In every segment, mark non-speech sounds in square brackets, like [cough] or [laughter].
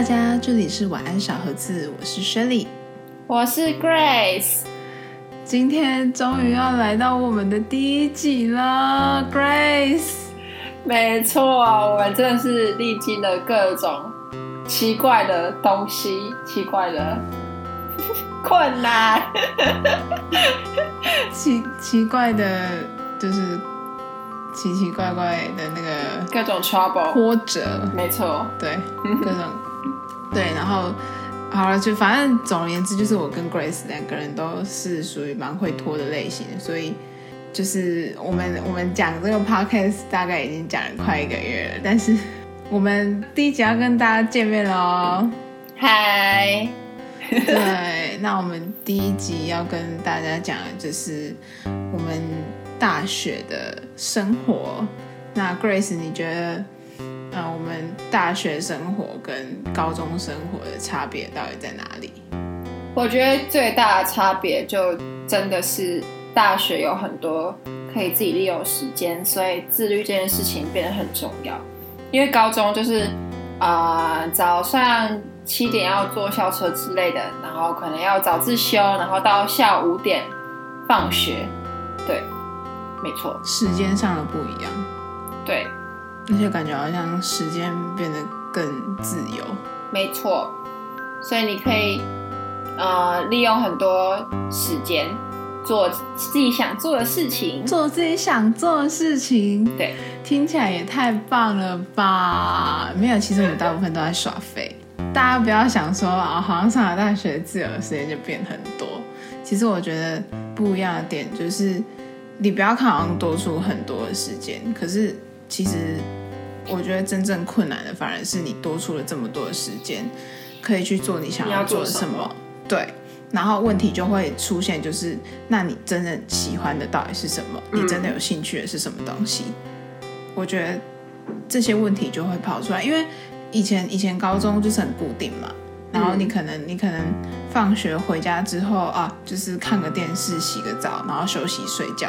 大家，这里是晚安小盒子，我是 Shelly，我是 Grace。今天终于要来到我们的第一集了，Grace。没错，我们真的是历经了各种奇怪的东西，奇怪的 [laughs] 困难，[laughs] 奇奇怪的，就是奇奇怪怪的那个各种 trouble 波折，没错，对，各种对，然后好了，就反正总而言之，就是我跟 Grace 两个人都是属于蛮会拖的类型，所以就是我们我们讲这个 podcast 大概已经讲了快一个月了，但是我们第一集要跟大家见面喽。嗨，对，那我们第一集要跟大家讲的就是我们大学的生活。那 Grace，你觉得，呃，我们大学生活跟高中生活的差别到底在哪里？我觉得最大的差别就真的是大学有很多可以自己利用时间，所以自律这件事情变得很重要。因为高中就是啊、呃早上七点要坐校车之类的，然后可能要早自修，然后到下午五点放学。对，没错，时间上的不一样，对，而且感觉好像时间变得更自由。没错。所以你可以呃利用很多时间做自己想做的事情。做自己想做的事情，对，听起来也太棒了吧？没有，其实我们大部分都在耍废。大家不要想说啊，好像上了大学，自由的时间就变很多。其实我觉得不一样的点就是，你不要看好像多出很多的时间，可是其实我觉得真正困难的反而是你多出了这么多的时间，可以去做你想要做的什么。对，然后问题就会出现，就是那你真正喜欢的到底是什么？你真的有兴趣的是什么东西？我觉得这些问题就会跑出来，因为以前以前高中就是很固定嘛，然后你可能、你可能放学回家之后啊，就是看个电视、洗个澡，然后休息睡觉。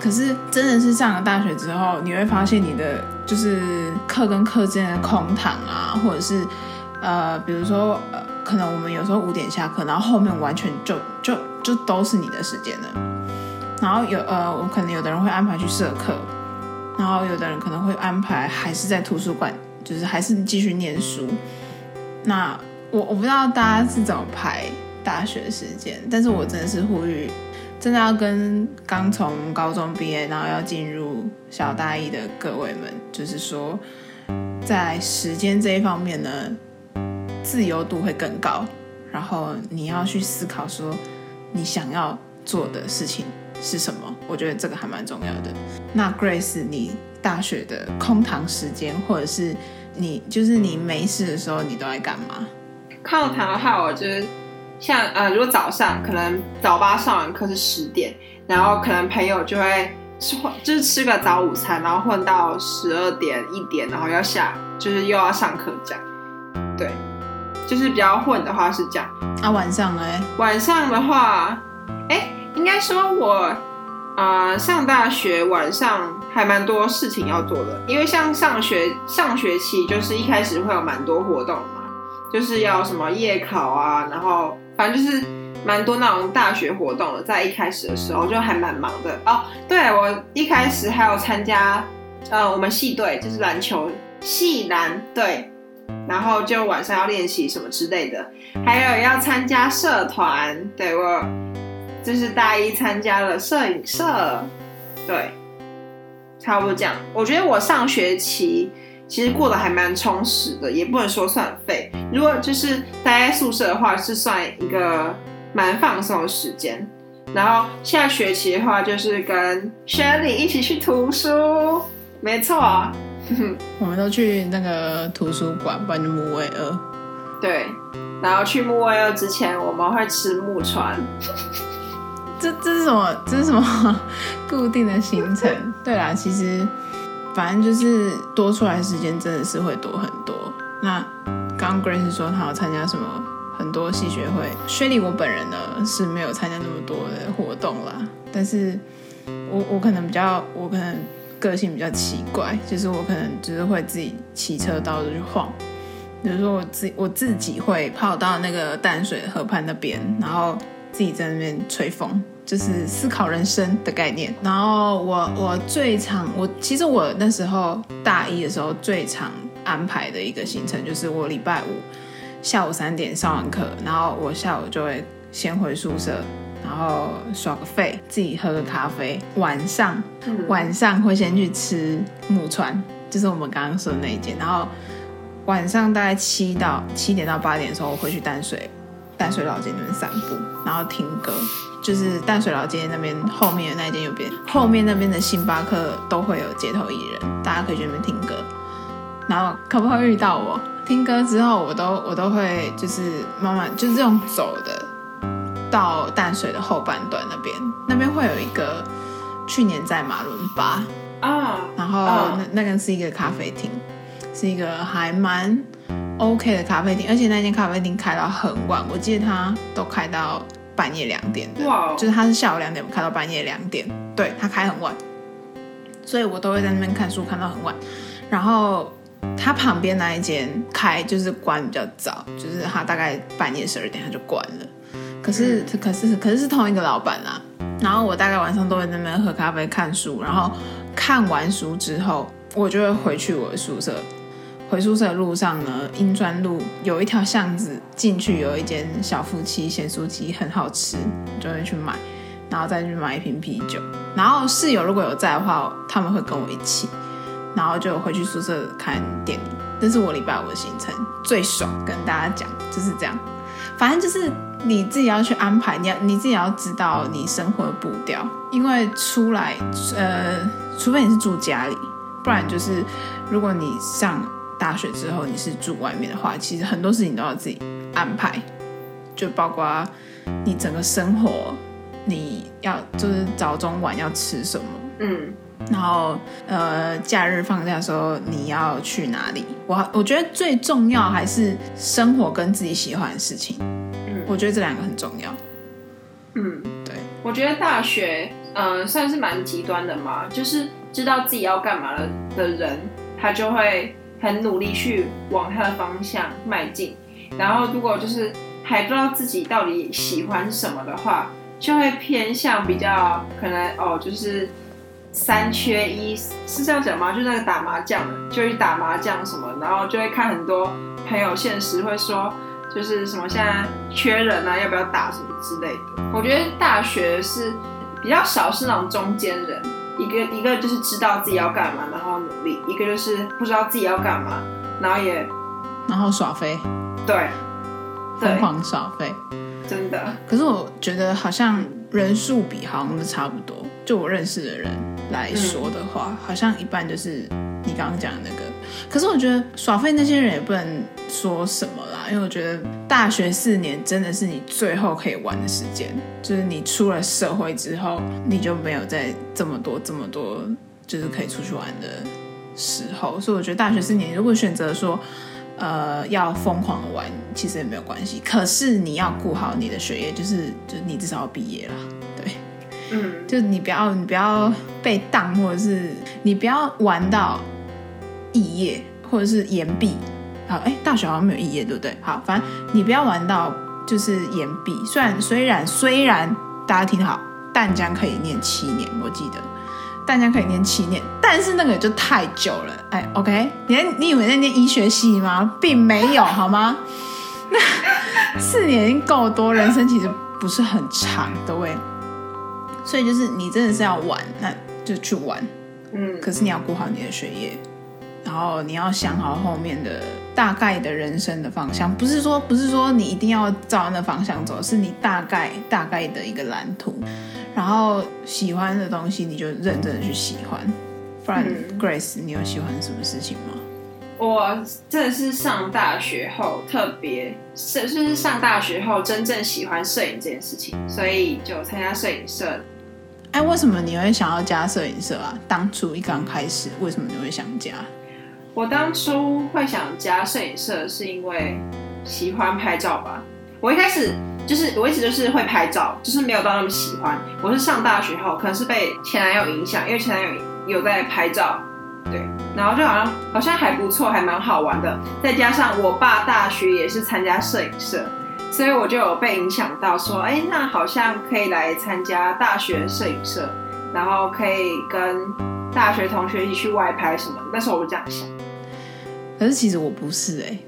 可是真的是上了大学之后，你会发现你的就是课跟课之间的空堂啊，或者是呃，比如说，可能我们有时候五点下课，然后后面完全就就就都是你的时间了。然后有呃，我可能有的人会安排去社课，然后有的人可能会安排还是在图书馆，就是还是继续念书。那我我不知道大家是怎么排大学时间，但是我真的是呼吁，真的要跟刚从高中毕业，然后要进入小大一的各位们，就是说，在时间这一方面呢，自由度会更高，然后你要去思考说，你想要做的事情是什么？我觉得这个还蛮重要的。那 Grace，你大学的空堂时间，或者是你就是你没事的时候，你都在干嘛？空堂的话，我就是像呃，如果早上可能早八上完课是十点，然后可能朋友就会吃就是吃个早午餐，然后混到十二点一点，然后要下就是又要上课这样。对，就是比较混的话是这样。啊，晚上呢？晚上的话，哎，应该说我呃上大学晚上还蛮多事情要做的，因为像上学上学期就是一开始会有蛮多活动嘛，就是要什么夜考啊，然后反正就是蛮多那种大学活动的，在一开始的时候就还蛮忙的哦。对我一开始还有参加呃我们系队就是篮球系篮队，然后就晚上要练习什么之类的。还有要参加社团，对我就是大一参加了摄影社，对，差不多这样。我觉得我上学期其实过得还蛮充实的，也不能说算废。如果就是待在宿舍的话，是算一个蛮放松的时间。然后下学期的话，就是跟 Shirley 一起去图书，没错，[laughs] 我们都去那个图书馆，不然就木卫二。对。然后去木卫二之前，我们会吃木船。这这是什么？这是什么 [laughs] 固定的行程？对啦，其实反正就是多出来时间真的是会多很多。那刚刚 Grace 说他要参加什么很多系学会，薛丽我本人呢是没有参加那么多的活动啦，但是我我可能比较我可能个性比较奇怪，就是我可能就是会自己骑车到处去晃。比如说我自我自己会跑到那个淡水河畔那边，然后自己在那边吹风，就是思考人生的概念。然后我我最常我其实我那时候大一的时候最常安排的一个行程就是我礼拜五下午三点上完课，然后我下午就会先回宿舍。然后耍个废，自己喝个咖啡。晚上，晚上会先去吃木川，就是我们刚刚说的那一间。然后晚上大概七到七点到八点的时候，我会去淡水淡水老街那边散步，然后听歌。就是淡水老街那边后面的那间右边，后面那边的星巴克都会有街头艺人，大家可以去那边听歌。然后可不可以遇到我？听歌之后，我都我都会就是慢慢就是这种走的。到淡水的后半段那边，那边会有一个去年在马伦巴啊，然后那那个是一个咖啡厅，是一个还蛮 OK 的咖啡厅，而且那间咖啡厅开到很晚，我记得它都开到半夜两点的，哇，就是他是下午两点开到半夜两点，对，他开很晚，所以我都会在那边看书看到很晚，然后他旁边那一间开就是关比较早，就是他大概半夜十二点他就关了。可是，可是，可是是同一个老板啦。然后我大概晚上都会在那边喝咖啡、看书。然后看完书之后，我就会回去我的宿舍。回宿舍的路上呢，英专路有一条巷子进去有一间小夫妻咸酥鸡，很好吃，就会去买，然后再去买一瓶啤酒。然后室友如果有在的话，他们会跟我一起，然后就回去宿舍看电影。这是我礼拜五的行程，最爽。跟大家讲就是这样，反正就是。你自己要去安排，你要你自己要知道你生活的步调，因为出来，呃，除非你是住家里，不然就是如果你上大学之后你是住外面的话，其实很多事情都要自己安排，就包括你整个生活，你要就是早中晚要吃什么，嗯，然后呃，假日放假的时候你要去哪里？我我觉得最重要还是生活跟自己喜欢的事情。嗯我觉得这两个很重要。嗯，对，我觉得大学，嗯，算是蛮极端的嘛，就是知道自己要干嘛了的人，他就会很努力去往他的方向迈进。然后，如果就是还不知道自己到底喜欢什么的话，就会偏向比较可能哦，就是三缺一，是这样讲吗？就那个打麻将，就去打麻将什么，然后就会看很多朋友现实会说。就是什么现在缺人啊，要不要打什么之类的。我觉得大学是比较少是那种中间人，一个一个就是知道自己要干嘛，然后努力；一个就是不知道自己要干嘛，然后也然后耍飞，对，疯狂耍飞，真的。可是我觉得好像人数比好像都差不多，就我认识的人来说的话，好像一半就是你刚刚讲的那个。可是我觉得耍废那些人也不能说什么啦，因为我觉得大学四年真的是你最后可以玩的时间，就是你出了社会之后，你就没有再这么多这么多就是可以出去玩的时候。所以我觉得大学四年如果选择说，呃，要疯狂的玩，其实也没有关系。可是你要顾好你的学业，就是就是你至少要毕业了，对，嗯，就你不要你不要被当，或者是你不要玩到。肄业或者是延毕，好，哎，大学好像没有肄业，对不对？好，反正你不要玩到就是延毕。虽然虽然虽然大家听好，淡江可以念七年，我记得淡江可以念七年，但是那个就太久了。哎，OK，你你以为在念医学系吗？并没有，[laughs] 好吗？那 [laughs] 四年已经够多，人生其实不是很长，各位。所以就是你真的是要玩，那就去玩，嗯。可是你要顾好你的学业。然后你要想好后面的大概的人生的方向，不是说不是说你一定要照那方向走，是你大概大概的一个蓝图。然后喜欢的东西你就认真的去喜欢。不然，Grace，你有喜欢什么事情吗？我真的是上大学后特别是就是上大学后真正喜欢摄影这件事情，所以就参加摄影社。哎，为什么你会想要加摄影社啊？当初一刚开始，为什么你会想加？我当初会想加摄影社，是因为喜欢拍照吧。我一开始就是我一直就是会拍照，就是没有到那么喜欢。我是上大学后，可能是被前男友影响，因为前男友有在拍照，对，然后就好像好像还不错，还蛮好玩的。再加上我爸大学也是参加摄影社，所以我就有被影响到，说，哎，那好像可以来参加大学摄影社，然后可以跟大学同学一起去外拍什么。那时候我就这样想。可是其实我不是哎、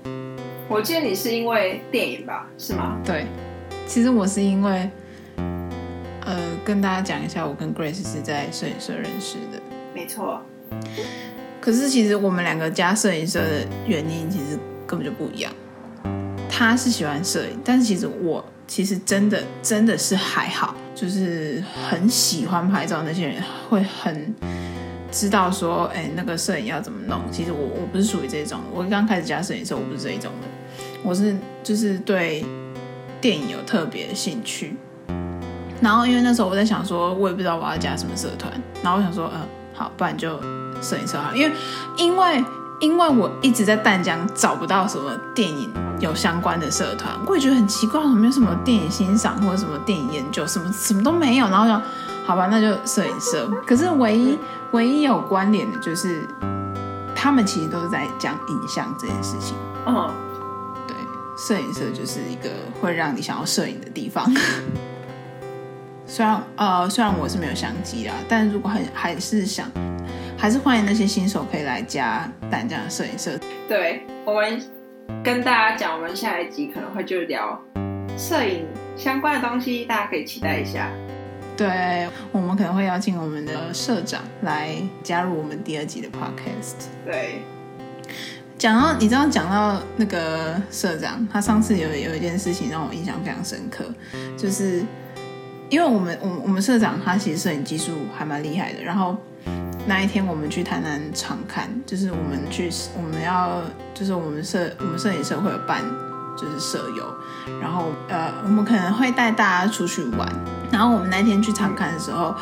我记得你是因为电影吧？是吗？对，其实我是因为，呃，跟大家讲一下，我跟 Grace 是在摄影社认识的。没错。可是其实我们两个加摄影社的原因其实根本就不一样。他是喜欢摄影，但是其实我其实真的真的是还好，就是很喜欢拍照那些人会很知道说，哎，那个摄影要怎么弄。其实我我不是属于这种，我刚开始加摄影社，我不是这一种的，我是就是对电影有特别的兴趣。然后因为那时候我在想说，我也不知道我要加什么社团，然后我想说，嗯、好，不然就摄影社好了，因为因为因为我一直在淡江找不到什么电影有相关的社团，我也觉得很奇怪，怎么没有什么电影欣赏或者什么电影研究，什么什么都没有。然后想，好吧，那就摄影社。可是唯一唯一有关联的就是，他们其实都是在讲影像这件事情。嗯，对，摄影社就是一个会让你想要摄影的地方。[laughs] 虽然呃，虽然我是没有相机啦，但如果很还是想，还是欢迎那些新手可以来加淡江的摄影社。对，我们跟大家讲，我们下一集可能会就聊摄影相关的东西，大家可以期待一下。对，我们可能会邀请我们的社长来加入我们第二集的 podcast。对，讲到你知道，讲到那个社长，他上次有有一件事情让我印象非常深刻，就是因为我们我我们社长他其实摄影技术还蛮厉害的，然后那一天我们去台南场看，就是我们去我们要就是我们摄我们摄影社会有办就是舍友，然后呃我们可能会带大家出去玩，然后我们那天去场看的时候，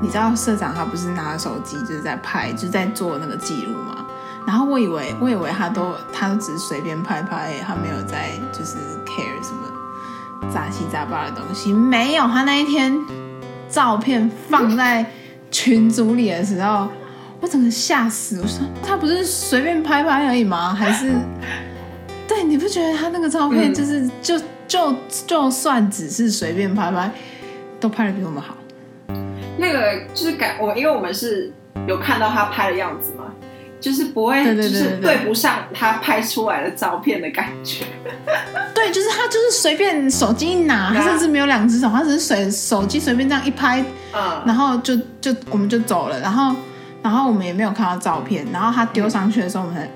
你知道社长他不是拿着手机就是在拍，就是在做那个记录嘛。然后我以为，我以为他都他都只是随便拍拍，他没有在就是 care 什么杂七杂八的东西。没有，他那一天照片放在群组里的时候，我整个吓死。我说他不是随便拍拍而已吗？还是对你不觉得他那个照片就是、就就就算只是随便拍拍，都拍的比我们好？那个就是感我，因为我们是有看到他拍的样子嘛，就是不会就是对不上他拍出来的照片的感觉。[laughs] 对，就是他就是随便手机一拿，他甚至没有两只手，他只是随手机随便这样一拍，嗯，然后就就我们就走了，然后然后我们也没有看到照片，然后他丢上去的时候，我们才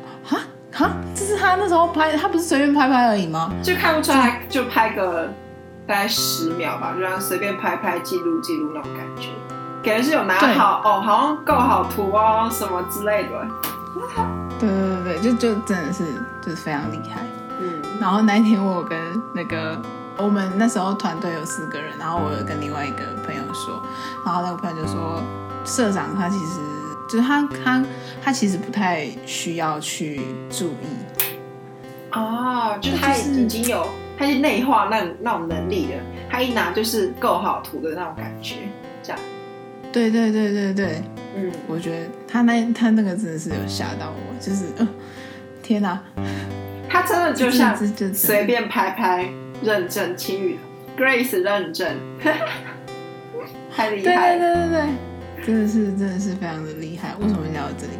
哈哈，这是他那时候拍，他不是随便拍拍而已吗？就看不出来，就拍个大概十秒吧，就这样随便拍拍记录记录那种感觉，感觉是有拿好哦，好像够好图哦什么之类的。对对对对，就就真的是就是非常厉害。嗯，然后那一天我跟那个我们那时候团队有四个人，然后我有跟另外一个朋友说，然后那个朋友就说，社长他其实就是他他他其实不太需要去注意，哦，就是已经有，他是内化那那种能力了，他一拿就是够好图的那种感觉，这样。对对对对对，嗯，我觉得他那他那个真的是有吓到我，就是呃，天哪，[laughs] 他真的就像随便拍拍认证青语 Grace 认证，[laughs] 太厉害了。对对对对，真的是真的是非常的厉害。为什么聊到这里？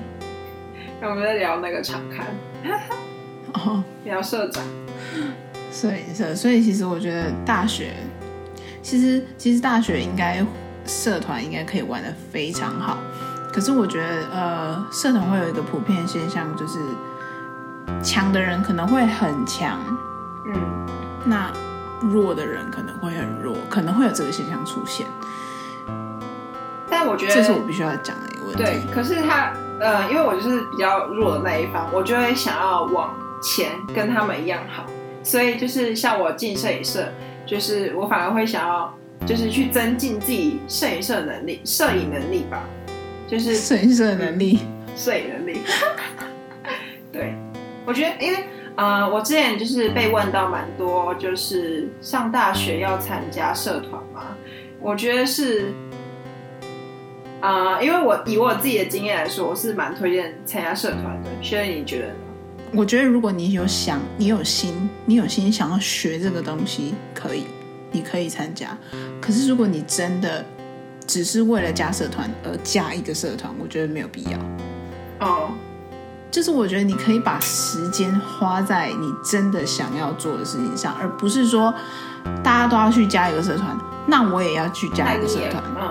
那我们在聊那个场刊，哦，[laughs] 聊社长。摄影社，所以其实我觉得大学，其实其实大学应该社团应该可以玩的非常好。可是我觉得，呃，社团会有一个普遍现象，就是强的人可能会很强，嗯，那弱的人可能会很弱，可能会有这个现象出现。但我觉得这是我必须要讲的一个问题。对，可是他呃，因为我就是比较弱的那一方，我就会想要往前跟他们一样好，所以就是像我进摄影社，就是我反而会想要就是去增进自己摄影社的能力、摄影能力吧，就是摄影社的能力，摄影能力。[laughs] 对，我觉得因为呃，我之前就是被问到蛮多，就是上大学要参加社团嘛，我觉得是呃，因为我以我自己的经验来说，我是蛮推荐参加社团的。薛仁，你觉得呢？我觉得如果你有想，你有心，你有心想要学这个东西，可以，你可以参加。可是如果你真的只是为了加社团而加一个社团，我觉得没有必要。哦，就是我觉得你可以把时间花在你真的想要做的事情上，而不是说大家都要去加一个社团，那我也要去加一个社团。嗯，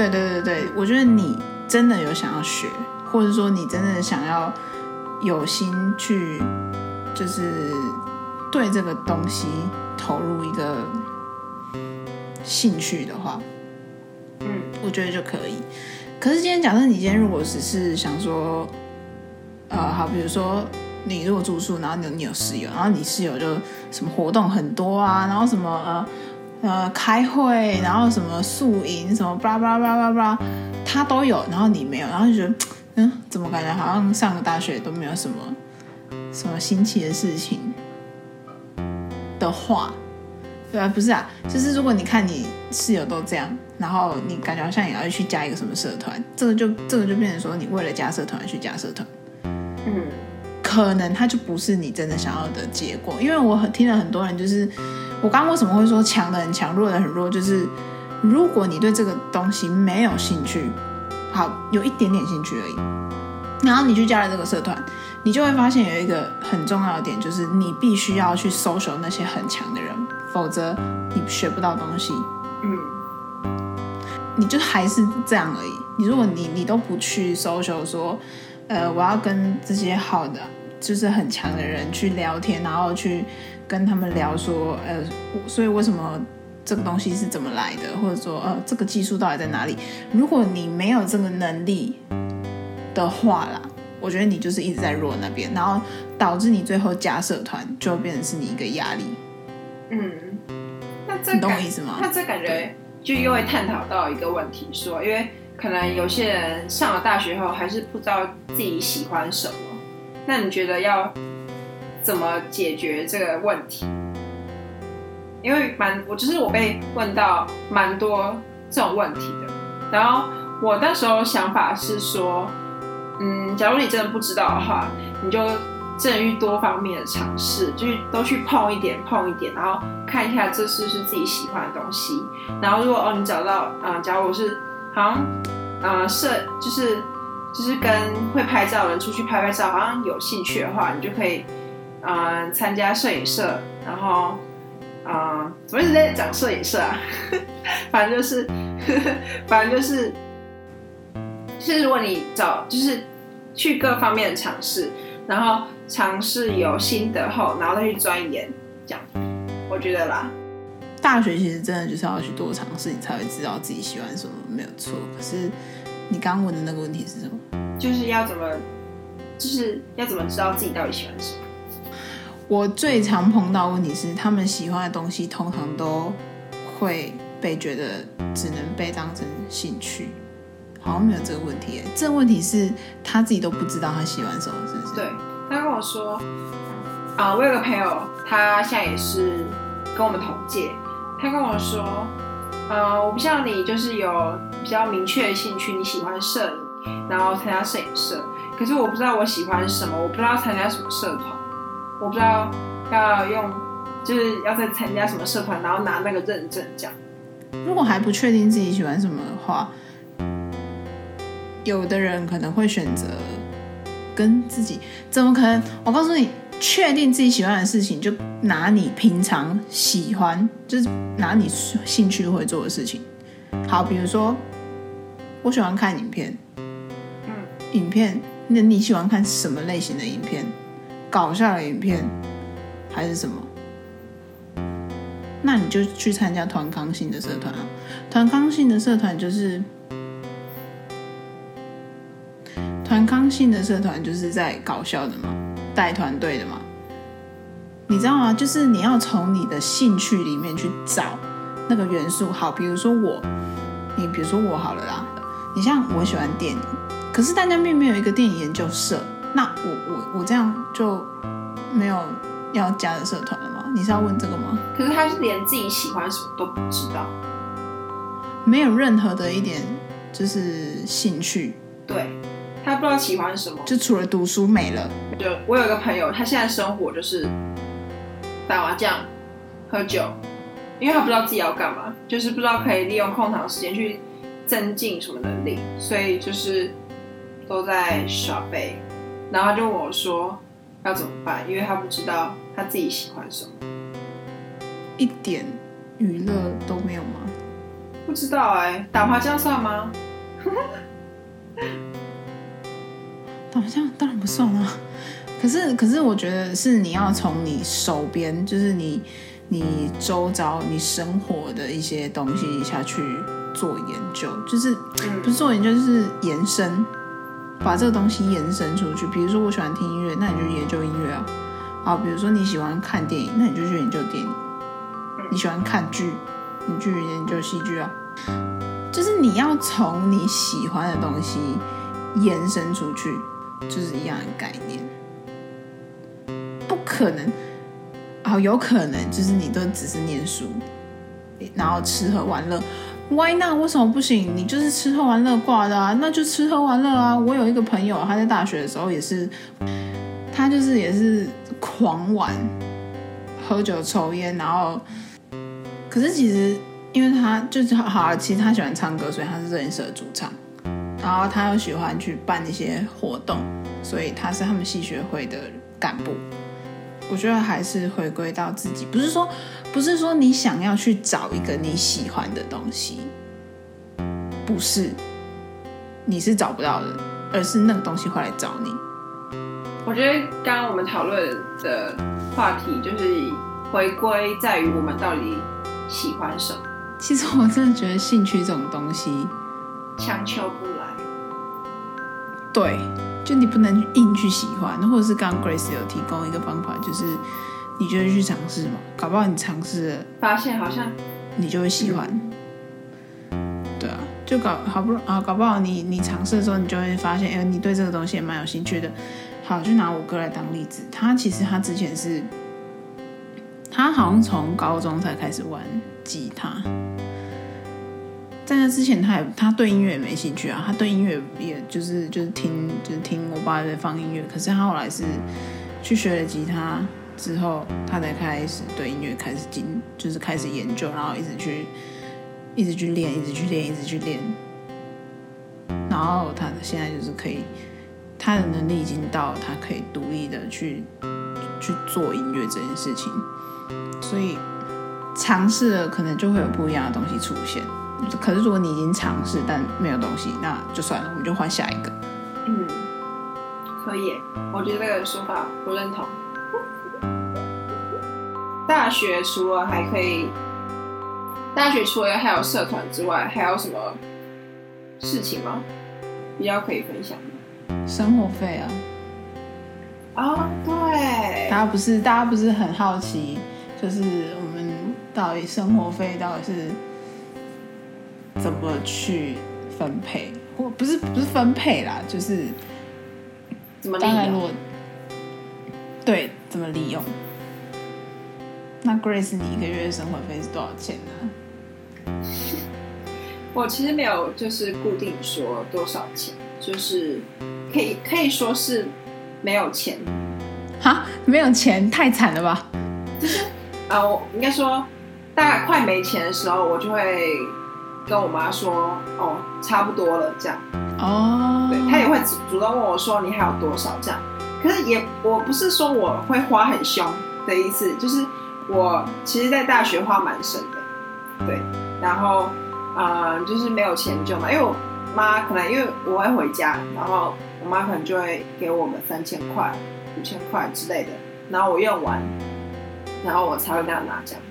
对对对对，我觉得你真的有想要学，或者说你真的想要有心去，就是对这个东西投入一个兴趣的话，嗯，我觉得就可以。可是今天假设你今天如果只是想说，呃，好，比如说你如果住宿，然后你你有室友，然后你室友就什么活动很多啊，然后什么呃呃开会，然后什么宿营，什么巴拉巴拉巴拉巴拉，他都有，然后你没有，然后就觉得嗯，怎么感觉好像上个大学都没有什么什么新奇的事情的话，对啊，不是啊，就是如果你看你室友都这样，然后你感觉好像也要去加一个什么社团，这个就这个就变成说你为了加社团而去加社团。嗯，可能他就不是你真的想要的结果。因为我很听了很多人，就是我刚刚为什么会说强的很强，弱的很弱，就是如果你对这个东西没有兴趣，好有一点点兴趣而已，然后你去加了这个社团，你就会发现有一个很重要的点，就是你必须要去搜索那些很强的人，否则你学不到东西。嗯，你就还是这样而已。你如果你你都不去 social 说，呃，我要跟这些好的，就是很强的人去聊天，然后去跟他们聊说，呃，我所以为什么这个东西是怎么来的，或者说，呃，这个技术到底在哪里？如果你没有这个能力的话啦，我觉得你就是一直在弱那边，然后导致你最后加社团就变成是你一个压力。嗯，那这你懂我意思吗？那这感觉就又会探讨到一个问题，说，因为可能有些人上了大学后还是不知道自己喜欢什么，那你觉得要怎么解决这个问题？因为蛮我就是我被问到蛮多这种问题的，然后我那时候想法是说，嗯，假如你真的不知道的话，你就正去多方面的尝试，就是都去碰一点碰一点，然后看一下这是不是自己喜欢的东西。然后如果哦你找到，嗯、假如我是好像，呃，摄就是就是跟会拍照的人出去拍拍照，好像有兴趣的话，你就可以，嗯、参加摄影社，然后，嗯、怎么一直在讲摄影社啊？[laughs] 反正就是，[laughs] 反正就是，就是如果你找就是去各方面的尝试，然后尝试有心得后，然后再去钻研，这样，我觉得啦，大学其实真的就是要去多尝试，你才会知道自己喜欢什么，没有错。可是你刚刚问的那个问题是什么？就是要怎么，就是要怎么知道自己到底喜欢什么。我最常碰到问题是，他们喜欢的东西通常都会被觉得只能被当成兴趣，好像没有这个问题。这个问题是他自己都不知道他喜欢什么，是不是？对，他跟我说，啊、我有个朋友，他现在也是跟我们同届，他跟我说，呃，我不像你，就是有比较明确的兴趣，你喜欢摄影，然后参加摄影社，可是我不知道我喜欢什么，我不知道参加什么社团，我不知道要用，就是要再参加什么社团，然后拿那个认证这样。如果还不确定自己喜欢什么的话，有的人可能会选择跟自己，怎么可能？我告诉你，确定自己喜欢的事情，就拿你平常喜欢，就是拿你兴趣会做的事情。好，比如说，我喜欢看影片，嗯，影片，那你喜欢看什么类型的影片？搞笑的影片还是什么？那你就去参加团康性的社团啊。团康性的社团就是团康性的社团就是在搞笑的嘛，带团队的嘛。你知道吗？就是你要从你的兴趣里面去找那个元素。好，比如说我，你比如说我好了啦。你像我喜欢电影，可是大家并没有一个电影研究社，那我我我这样就没有要加的社团了吗？你是要问这个吗？可是他是连自己喜欢什么都不知道。没有任何的一点就是兴趣，对他不知道喜欢什么，就除了读书没了。就我有一个朋友，他现在生活就是打麻将、喝酒，因为他不知道自己要干嘛，就是不知道可以利用空档时间去增进什么能力，所以就是都在耍废。然后他就问我说要怎么办，因为他不知道他自己喜欢什么，一点娱乐都没有吗？不知道哎、打麻将算吗？[laughs] 打麻将当然不算啊。可是，可是我觉得是你要从你手边，就是你你周遭、你生活的一些东西下去做研究，就是嗯不是做研究，就是延伸，把这个东西延伸出去。比如说，我喜欢听音乐，那你就研究音乐啊。啊，比如说你喜欢看电影，那你就去研究电影。你喜欢看剧，你去研究戏剧啊。就是你要从你喜欢的东西延伸出去，就是一样的概念。不可能，啊、有可能就是你都只是念书，然后吃喝玩乐。Why not？为什么不行？你就是吃喝玩乐挂的啊，那就吃喝玩乐啊。我有一个朋友，他在大学的时候也是，他就是也是狂玩，喝酒抽烟，然后，可是其实因为他就是好，其实他喜欢唱歌，所以他是热音社的主唱，然后他又喜欢去办一些活动，所以他是他们系学会的干部。我觉得还是回归到自己，不是说不是说你想要去找一个你喜欢的东西，不是，你是找不到的，而是那个东西会来找你。我觉得刚刚我们讨论的话题就是回归在于我们到底喜欢什么，其实我真的觉得兴趣这种东西，强求不来。对，就你不能硬去喜欢，或者是刚刚 Grace 有提供一个方法，就是你就去尝试嘛，搞不好你尝试，发现好像你就会喜欢。对啊，就搞好不容啊，搞不好你你尝试的时候，你就会发现，哎、你对这个东西也蛮有兴趣的。好，就拿我哥来当例子，他其实他之前是，他好像从高中才开始玩吉他，在那之前他也他对音乐也没兴趣啊，他对音乐也就是就是听就是听我爸在放音乐，可是他后来是去学了吉他之后，他才开始对音乐开始进，就是开始研究，然后一直去一直去练，一直去练，一直去练，然后他现在就是可以，他的能力已经到他可以独立的去去做音乐这件事情，所以尝试了可能就会有不一样的东西出现。可是如果你已经尝试但没有东西，那就算了，我们就换下一个。嗯，可以，我觉得这个说法我认同。大学除了还可以，大学除了还有社团之外，还有什么事情吗？比较可以分享的？生活费啊，哦，对大，家不是大家不是很好奇，就是我们到底生活费到底是怎么去分配，或不是不是分配啦，就是怎么利用？对怎么利用。那 Grace，你一个月的生活费是多少钱呢？[laughs] 我其实没有就是固定说多少钱，就是可以可以说是没有钱哈，没有钱，太惨了吧？啊，[laughs] 我应该说大概快没钱的时候，我就会跟我妈说，哦，差不多了这样。哦，对，她也会主主动问我说，你还有多少这样。可是也我不是说我会花很凶的意思，就是我其实，在大学花蛮省的，对，然后呃，就是没有钱就嘛，因为我妈可能因为我会回家，然后我妈可能就会给我们三千块、五千块之类的，然后我用完，然后我才会跟她拿这样。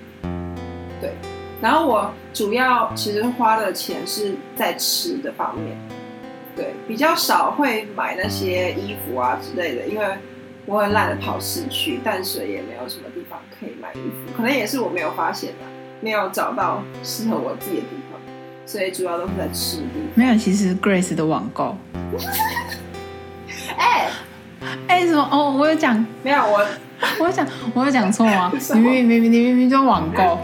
对，然后我主要其实花的钱是在吃的方面，对，比较少会买那些衣服啊之类的，因为我很懒得跑市区，淡水也没有什么地方可以买衣服，可能也是我没有发现吧，没有找到适合我自己的地方，所以主要都是在吃的地方。没有，其实 Grace 的网购，[laughs] 哎、哎、什么？哦，我有讲，没有我 [laughs] 我有讲，我有讲错吗？[laughs] 你明明明明你明明就网购，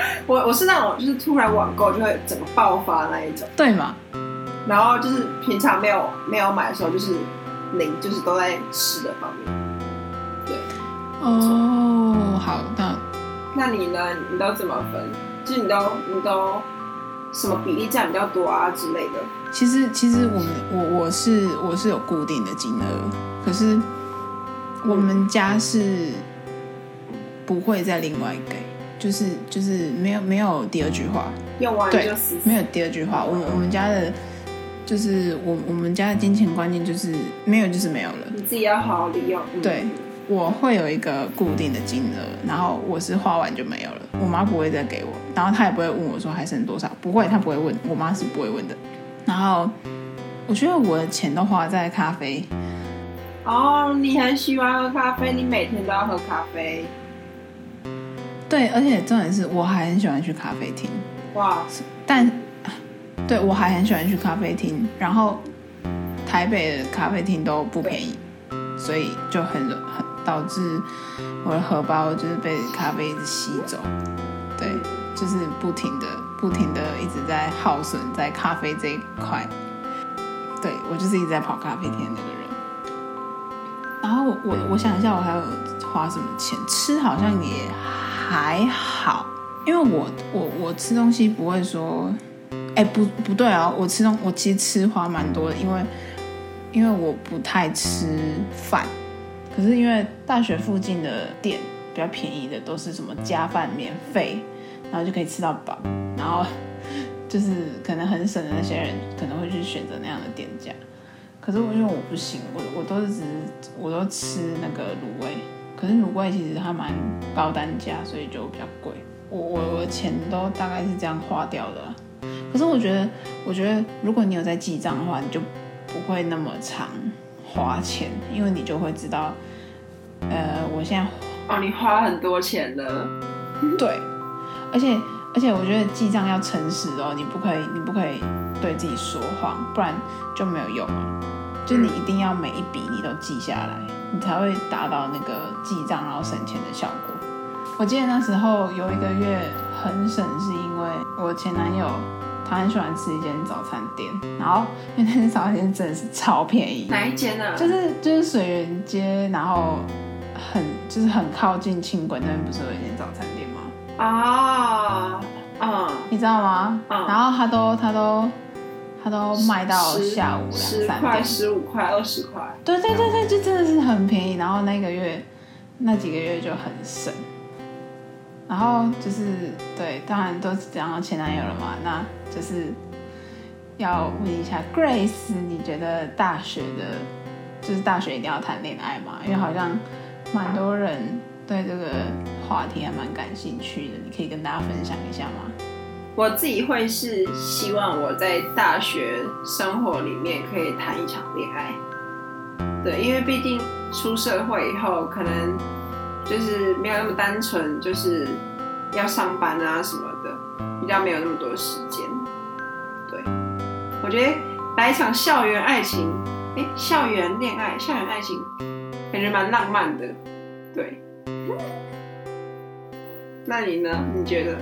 [laughs] 我我是那种就是突然网购就会整个爆发那一种，对嘛？然后就是平常没有没有买的时候就是零，就是都在吃的方面。对，哦，好，的那你呢？你都怎么分？就是你都你都什么比例占比较多啊之类的？其实其实我们我我是我是有固定的金额，可是我们家是不会再另外给，就是就是没有没有第二句话，用完对就死，没有第二句话。我我们家的，就是我我们家的金钱观念就是没有就是没有了。你自己要好好利用。嗯对，我会有一个固定的金额，然后我是花完就没有了，我妈不会再给我，然后她也不会问我说还剩多少，不会，她不会问，我妈是不会问的。然后我觉得我的钱都花在咖啡，哦，你很喜欢喝咖啡，你每天都要喝咖啡，对，而且重点是我还很喜欢去咖啡厅，哇，但对我还很喜欢去咖啡厅，然后台北的咖啡厅都不便宜，所以就很很导致我的荷包就是被咖啡一直吸走，对，就是不停的不停的一直在耗损在咖啡这一块，对我就是一直在跑咖啡厅的那个人。然后我我我想一下，我还有花什么钱？吃好像也还好，因为我我我吃东西不会说，哎不不对啊，我吃东我其实吃花蛮多的，因为因为我不太吃饭，可是因为大学附近的店比较便宜的都是什么加饭免费，然后就可以吃到饱，然后 [laughs] 就是可能很省的那些人可能会去选择那样的店家。可是我因为我不行，我我都是只我都吃那个卤味，可是卤味其实它蛮高单价，所以就比较贵。我我我的钱都大概是这样花掉的啊、可是我觉得，我觉得如果你有在记账的话，你就不会那么常花钱，因为你就会知道，呃，我现在哦，你花很多钱了，[laughs] 对，而且而且我觉得记账要诚实哦，你不可以你不可以对自己说谎，不然就没有用了。就你一定要每一笔你都记下来，你才会达到那个记账然后省钱的效果。我记得那时候有一个月很省，是因为我前男友他很喜欢吃一间早餐店，然后因为那间早餐店真的是超便宜，哪一间呢、啊？就是就是水源街，然后很就是很靠近轻轨那边，不是有一间早餐店吗？啊，嗯，你知道吗？嗯然后他都他都他都卖到下午两三点，十五块、二十块，对对对对，就真的是很便宜。然后那个月那几个月就很省。然后就是对，当然都讲到前男友了嘛，那就是要问一下 Grace，你觉得大学的，就是大学一定要谈恋爱吗？因为好像蛮多人对这个话题还蛮感兴趣的，你可以跟大家分享一下吗？我自己会是希望我在大学生活里面可以谈一场恋爱，对，因为毕竟出社会以后，可能就是没有那么单纯，就是要上班啊什么的，比较没有那么多时间。对，我觉得来一场校园爱情，哎，校园恋爱、校园爱情，感觉蛮浪漫的。对，[laughs] 那你呢？你觉得？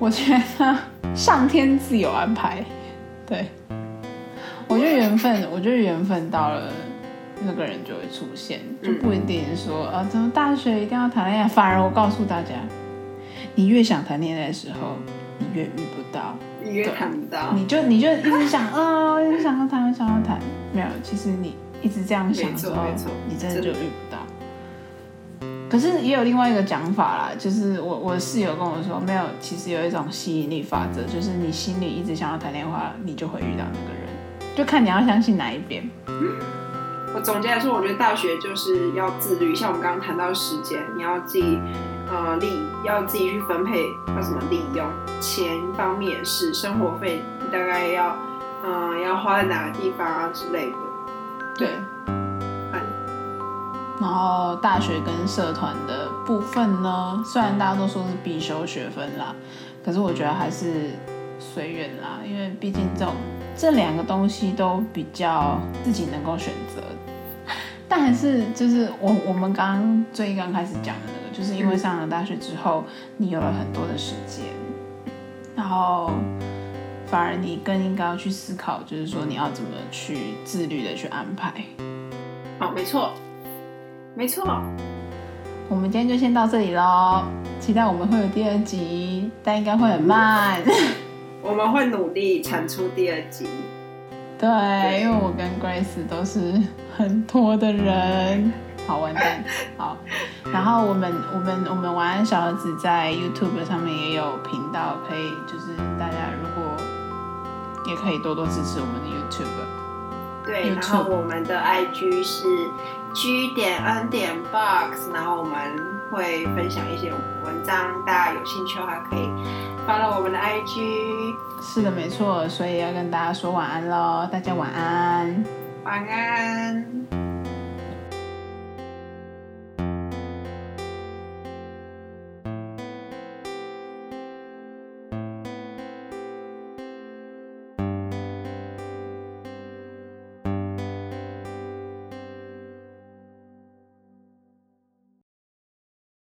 我觉得上天自有安排，对，我觉得缘分，我觉得缘分到了，那个人就会出现，就不一定说啊，怎么大学一定要谈恋爱，反而我告诉大家，你越想谈恋爱的时候，你越遇不到，你越谈不到，你就你就一直想，啊，[laughs] 一直想要谈，想要谈，没有，其实你一直这样想的时候你真的就遇不到。可是也有另外一个讲法啦，就是我我室友跟我说，没有，其实有一种吸引力法则，就是你心里一直想要谈恋爱，你就会遇到那个人，就看你要相信哪一边。我总结来说，我觉得大学就是要自律，像我们刚刚谈到时间，你要自己呃利，要自己去分配，要怎么利用钱方面也是，生活费你大概要嗯、呃要花在哪个地方啊之类的。对。然后大学跟社团的部分呢，虽然大家都说是必修学分啦，可是我觉得还是随缘啦，因为毕竟这种这两个东西都比较自己能够选择。但还是就是我我们刚刚最刚开始讲的那个，就是因为上了大学之后，你有了很多的时间，然后反而你更应该要去思考，就是说你要怎么去自律的去安排。好，没错，没错。我们今天就先到这里喽，期待我们会有第二集，但应该会很慢。[laughs] 我们会努力产出第二集。对，因为我跟 Grace 都是很拖的人。好，完蛋。好，然后我们我们我们晚安小儿子在 YouTube 上面也有频道，可以就是大家如果也可以多多支持我们的 YouTube。对，然后我们的 IG 是 G 点 N 点 Box，然后我们会分享一些文章，大家有兴趣的话可以发到我们的 IG。是的，没错，所以要跟大家说晚安喽，大家晚安，晚安。